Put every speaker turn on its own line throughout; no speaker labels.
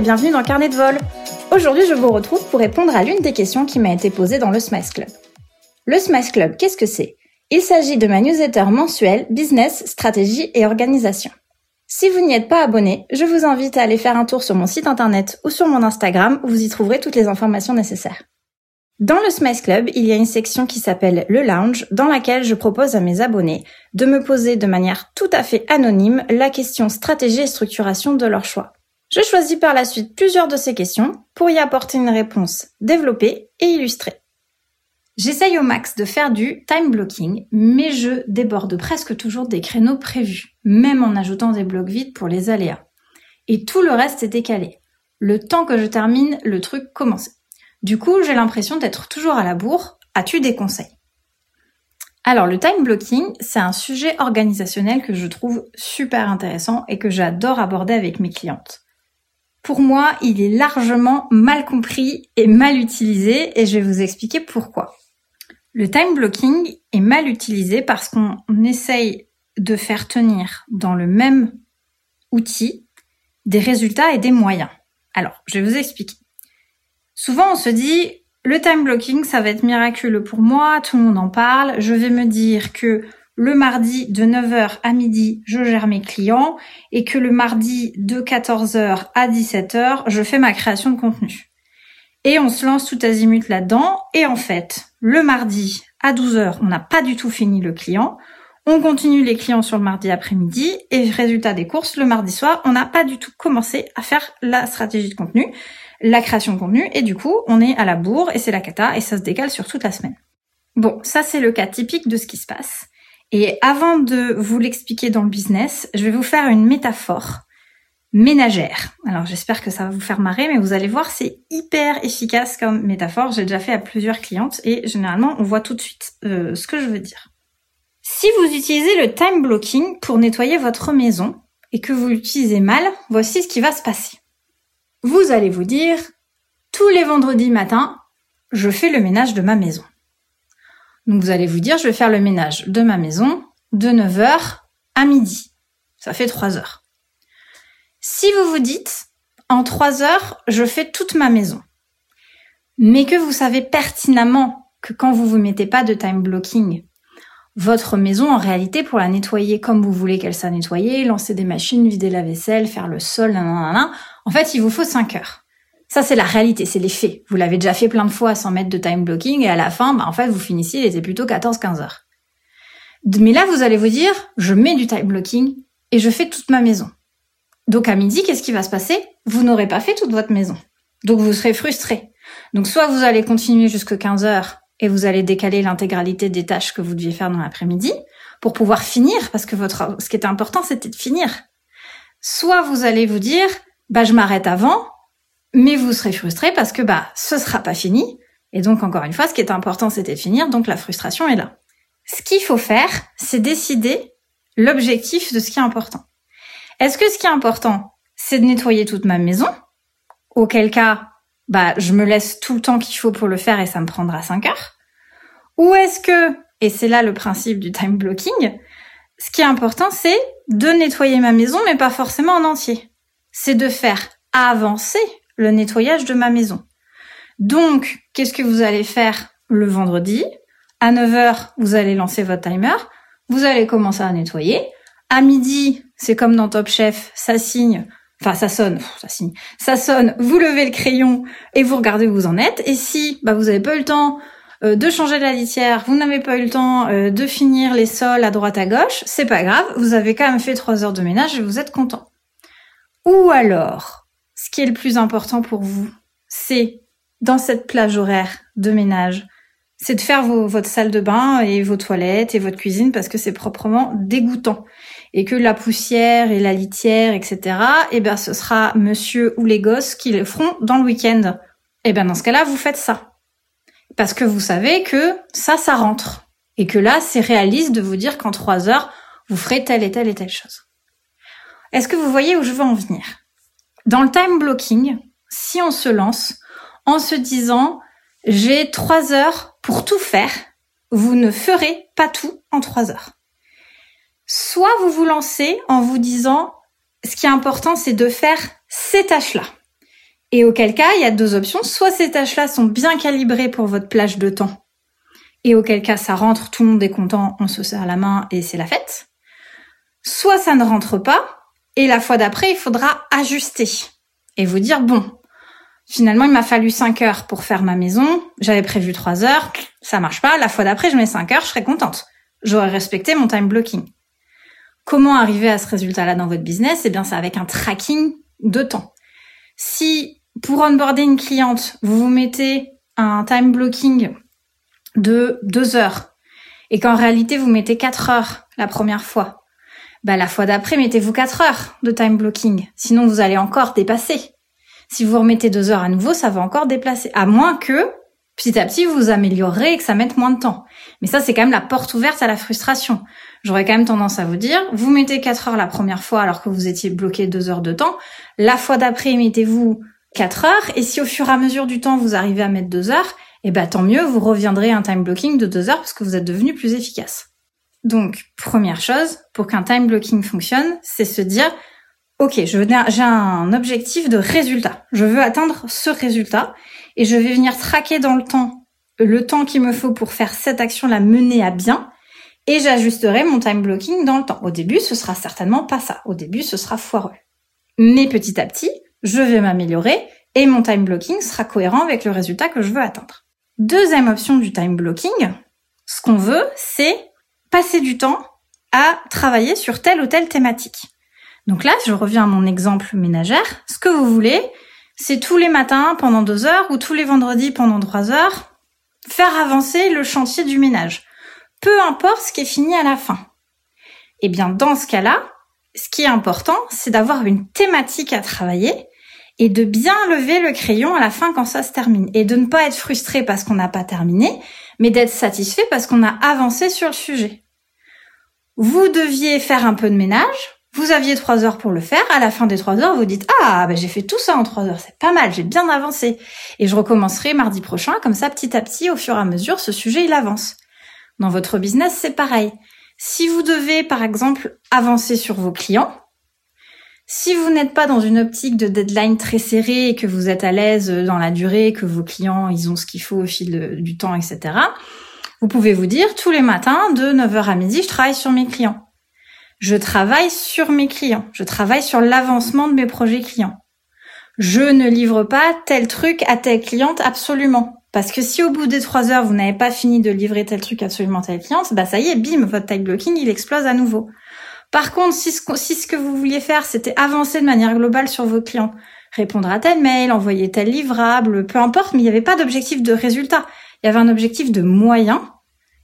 bienvenue dans Carnet de vol. Aujourd'hui, je vous retrouve pour répondre à l'une des questions qui m'a été posée dans le Smice Club. Le Smice Club, qu'est-ce que c'est? Il s'agit de ma newsletter mensuelle Business, Stratégie et Organisation. Si vous n'y êtes pas abonné, je vous invite à aller faire un tour sur mon site internet ou sur mon Instagram où vous y trouverez toutes les informations nécessaires. Dans le Smice Club, il y a une section qui s'appelle le Lounge, dans laquelle je propose à mes abonnés de me poser de manière tout à fait anonyme la question stratégie et structuration de leur choix. Je choisis par la suite plusieurs de ces questions pour y apporter une réponse développée et illustrée. J'essaye au max de faire du time blocking, mais je déborde presque toujours des créneaux prévus, même en ajoutant des blocs vides pour les aléas. Et tout le reste est décalé. Le temps que je termine, le truc commence. Du coup, j'ai l'impression d'être toujours à la bourre. As-tu des conseils? Alors le time blocking, c'est un sujet organisationnel que je trouve super intéressant et que j'adore aborder avec mes clientes. Pour moi, il est largement mal compris et mal utilisé et je vais vous expliquer pourquoi. Le time blocking est mal utilisé parce qu'on essaye de faire tenir dans le même outil des résultats et des moyens. Alors, je vais vous expliquer. Souvent, on se dit, le time blocking, ça va être miraculeux pour moi, tout le monde en parle, je vais me dire que le mardi de 9h à midi, je gère mes clients et que le mardi de 14h à 17h, je fais ma création de contenu. Et on se lance tout azimut là-dedans et en fait, le mardi à 12h, on n'a pas du tout fini le client. On continue les clients sur le mardi après-midi et résultat des courses, le mardi soir, on n'a pas du tout commencé à faire la stratégie de contenu la création de contenu et du coup on est à la bourre et c'est la cata et ça se décale sur toute la semaine. Bon, ça c'est le cas typique de ce qui se passe. Et avant de vous l'expliquer dans le business, je vais vous faire une métaphore ménagère. Alors j'espère que ça va vous faire marrer, mais vous allez voir, c'est hyper efficace comme métaphore. J'ai déjà fait à plusieurs clientes et généralement on voit tout de suite euh, ce que je veux dire. Si vous utilisez le time blocking pour nettoyer votre maison et que vous l'utilisez mal, voici ce qui va se passer vous allez vous dire, tous les vendredis matins, je fais le ménage de ma maison. Donc vous allez vous dire, je vais faire le ménage de ma maison de 9h à midi. Ça fait 3 heures. Si vous vous dites, en 3 heures, je fais toute ma maison, mais que vous savez pertinemment que quand vous vous mettez pas de time blocking, votre maison, en réalité, pour la nettoyer comme vous voulez qu'elle soit nettoyée, lancer des machines, vider la vaisselle, faire le sol, nanana, en fait, il vous faut 5 heures. Ça, c'est la réalité, c'est les faits. Vous l'avez déjà fait plein de fois sans mettre de time blocking et à la fin, bah, en fait, vous finissiez, il était plutôt 14-15 heures. Mais là, vous allez vous dire, je mets du time blocking et je fais toute ma maison. Donc à midi, qu'est-ce qui va se passer? Vous n'aurez pas fait toute votre maison. Donc vous serez frustré. Donc soit vous allez continuer jusqu'à 15 heures et vous allez décaler l'intégralité des tâches que vous deviez faire dans l'après-midi pour pouvoir finir, parce que ce qui était important, c'était de finir. Soit vous allez vous dire, bah, je m'arrête avant, mais vous serez frustré parce que, bah, ce sera pas fini. Et donc, encore une fois, ce qui est important, c'était de finir, donc la frustration est là. Ce qu'il faut faire, c'est décider l'objectif de ce qui est important. Est-ce que ce qui est important, c'est de nettoyer toute ma maison? Auquel cas, bah, je me laisse tout le temps qu'il faut pour le faire et ça me prendra 5 heures Ou est-ce que, et c'est là le principe du time blocking, ce qui est important, c'est de nettoyer ma maison, mais pas forcément en entier. C'est de faire avancer le nettoyage de ma maison. Donc, qu'est-ce que vous allez faire le vendredi? À 9h, vous allez lancer votre timer, vous allez commencer à nettoyer. À midi, c'est comme dans Top Chef, ça signe, Enfin, ça sonne, ça signe. Ça sonne, vous levez le crayon et vous regardez où vous en êtes. Et si bah, vous n'avez pas eu le temps euh, de changer la litière, vous n'avez pas eu le temps euh, de finir les sols à droite à gauche, c'est pas grave, vous avez quand même fait trois heures de ménage et vous êtes content. Ou alors, qui est le plus important pour vous, c'est dans cette plage horaire de ménage, c'est de faire votre salle de bain et vos toilettes et votre cuisine parce que c'est proprement dégoûtant et que la poussière et la litière, etc., eh ben, ce sera monsieur ou les gosses qui le feront dans le week-end. Eh ben, dans ce cas-là, vous faites ça. Parce que vous savez que ça, ça rentre. Et que là, c'est réaliste de vous dire qu'en trois heures, vous ferez telle et telle et telle chose. Est-ce que vous voyez où je veux en venir? Dans le time blocking, si on se lance en se disant, j'ai trois heures pour tout faire, vous ne ferez pas tout en trois heures. Soit vous vous lancez en vous disant, ce qui est important, c'est de faire ces tâches-là. Et auquel cas, il y a deux options. Soit ces tâches-là sont bien calibrées pour votre plage de temps. Et auquel cas, ça rentre, tout le monde est content, on se serre la main et c'est la fête. Soit ça ne rentre pas. Et la fois d'après, il faudra ajuster. Et vous dire, bon, finalement, il m'a fallu 5 heures pour faire ma maison. J'avais prévu 3 heures. Ça marche pas. La fois d'après, je mets 5 heures, je serai contente. J'aurais respecté mon time blocking. Comment arriver à ce résultat-là dans votre business? Eh bien, c'est avec un tracking de temps. Si pour onboarder une cliente, vous vous mettez un time blocking de deux heures et qu'en réalité vous mettez quatre heures la première fois, bah la fois d'après mettez-vous quatre heures de time blocking. Sinon vous allez encore dépasser. Si vous remettez deux heures à nouveau, ça va encore déplacer. À moins que petit à petit vous améliorez et que ça mette moins de temps. Mais ça c'est quand même la porte ouverte à la frustration. J'aurais quand même tendance à vous dire, vous mettez 4 heures la première fois alors que vous étiez bloqué 2 heures de temps. La fois d'après, mettez-vous 4 heures. Et si au fur et à mesure du temps, vous arrivez à mettre 2 heures, eh ben, tant mieux, vous reviendrez à un time blocking de 2 heures parce que vous êtes devenu plus efficace. Donc, première chose, pour qu'un time blocking fonctionne, c'est se dire, OK, j'ai un objectif de résultat. Je veux atteindre ce résultat et je vais venir traquer dans le temps le temps qu'il me faut pour faire cette action, la mener à bien et j'ajusterai mon time blocking dans le temps. Au début, ce sera certainement pas ça. Au début, ce sera foireux. Mais petit à petit, je vais m'améliorer et mon time blocking sera cohérent avec le résultat que je veux atteindre. Deuxième option du time blocking, ce qu'on veut, c'est passer du temps à travailler sur telle ou telle thématique. Donc là, je reviens à mon exemple ménagère. Ce que vous voulez, c'est tous les matins pendant deux heures ou tous les vendredis pendant trois heures, faire avancer le chantier du ménage peu importe ce qui est fini à la fin. Eh bien, dans ce cas-là, ce qui est important, c'est d'avoir une thématique à travailler et de bien lever le crayon à la fin quand ça se termine. Et de ne pas être frustré parce qu'on n'a pas terminé, mais d'être satisfait parce qu'on a avancé sur le sujet. Vous deviez faire un peu de ménage, vous aviez trois heures pour le faire, à la fin des trois heures, vous dites Ah, ben j'ai fait tout ça en trois heures, c'est pas mal, j'ai bien avancé. Et je recommencerai mardi prochain, comme ça, petit à petit, au fur et à mesure, ce sujet, il avance. Dans votre business, c'est pareil. Si vous devez, par exemple, avancer sur vos clients, si vous n'êtes pas dans une optique de deadline très serrée et que vous êtes à l'aise dans la durée, que vos clients, ils ont ce qu'il faut au fil du temps, etc., vous pouvez vous dire, tous les matins, de 9h à midi, je travaille sur mes clients. Je travaille sur mes clients. Je travaille sur l'avancement de mes projets clients. Je ne livre pas tel truc à telle cliente absolument. Parce que si au bout des trois heures, vous n'avez pas fini de livrer tel truc absolument à telle cliente, bah ça y est, bim, votre time blocking, il explose à nouveau. Par contre, si ce, que vous vouliez faire, c'était avancer de manière globale sur vos clients, répondre à tel mail, envoyer tel livrable, peu importe, mais il n'y avait pas d'objectif de résultat. Il y avait un objectif de moyen.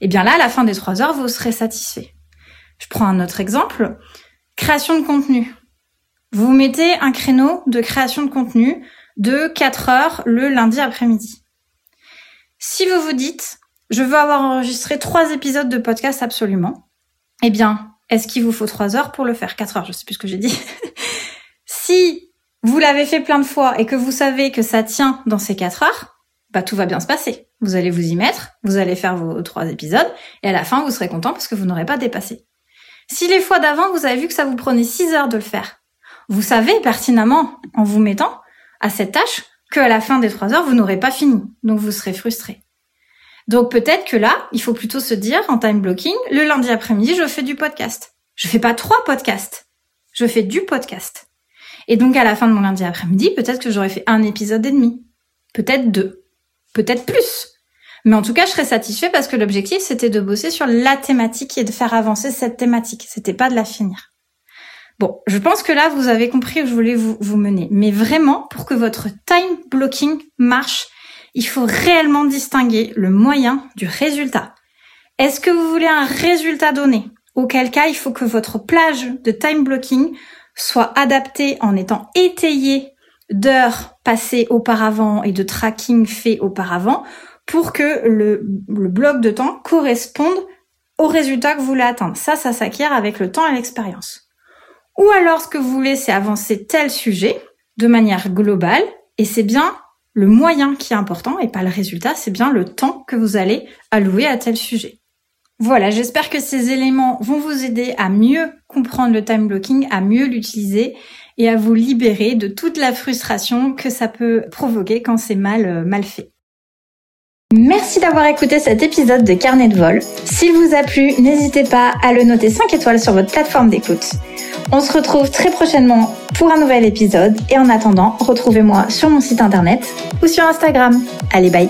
Et eh bien là, à la fin des trois heures, vous serez satisfait. Je prends un autre exemple. Création de contenu. Vous mettez un créneau de création de contenu de 4 heures le lundi après-midi. Si vous vous dites, je veux avoir enregistré trois épisodes de podcast absolument, eh bien, est-ce qu'il vous faut trois heures pour le faire? Quatre heures, je sais plus ce que j'ai dit. si vous l'avez fait plein de fois et que vous savez que ça tient dans ces quatre heures, bah tout va bien se passer. Vous allez vous y mettre, vous allez faire vos trois épisodes, et à la fin, vous serez content parce que vous n'aurez pas dépassé. Si les fois d'avant, vous avez vu que ça vous prenait six heures de le faire, vous savez pertinemment, en vous mettant à cette tâche, qu'à la fin des trois heures, vous n'aurez pas fini. Donc vous serez frustré. Donc peut-être que là, il faut plutôt se dire en time blocking, le lundi après-midi, je fais du podcast. Je fais pas trois podcasts. Je fais du podcast. Et donc à la fin de mon lundi après-midi, peut-être que j'aurais fait un épisode et demi. Peut-être deux. Peut-être plus. Mais en tout cas, je serais satisfait parce que l'objectif, c'était de bosser sur la thématique et de faire avancer cette thématique. C'était pas de la finir. Bon, je pense que là, vous avez compris où je voulais vous, vous mener. Mais vraiment, pour que votre time blocking marche, il faut réellement distinguer le moyen du résultat. Est-ce que vous voulez un résultat donné? Auquel cas, il faut que votre plage de time blocking soit adaptée en étant étayée d'heures passées auparavant et de tracking fait auparavant pour que le, bloc de temps corresponde au résultat que vous voulez atteindre. Ça, ça s'acquiert avec le temps et l'expérience. Ou alors ce que vous voulez, c'est avancer tel sujet de manière globale, et c'est bien le moyen qui est important et pas le résultat, c'est bien le temps que vous allez allouer à tel sujet. Voilà, j'espère que ces éléments vont vous aider à mieux comprendre le time blocking, à mieux l'utiliser et à vous libérer de toute la frustration que ça peut provoquer quand c'est mal, euh, mal fait. Merci d'avoir écouté cet épisode de Carnet de vol. S'il vous a plu, n'hésitez pas à le noter 5 étoiles sur votre plateforme d'écoute. On se retrouve très prochainement pour un nouvel épisode et en attendant, retrouvez-moi sur mon site internet ou sur Instagram. Allez, bye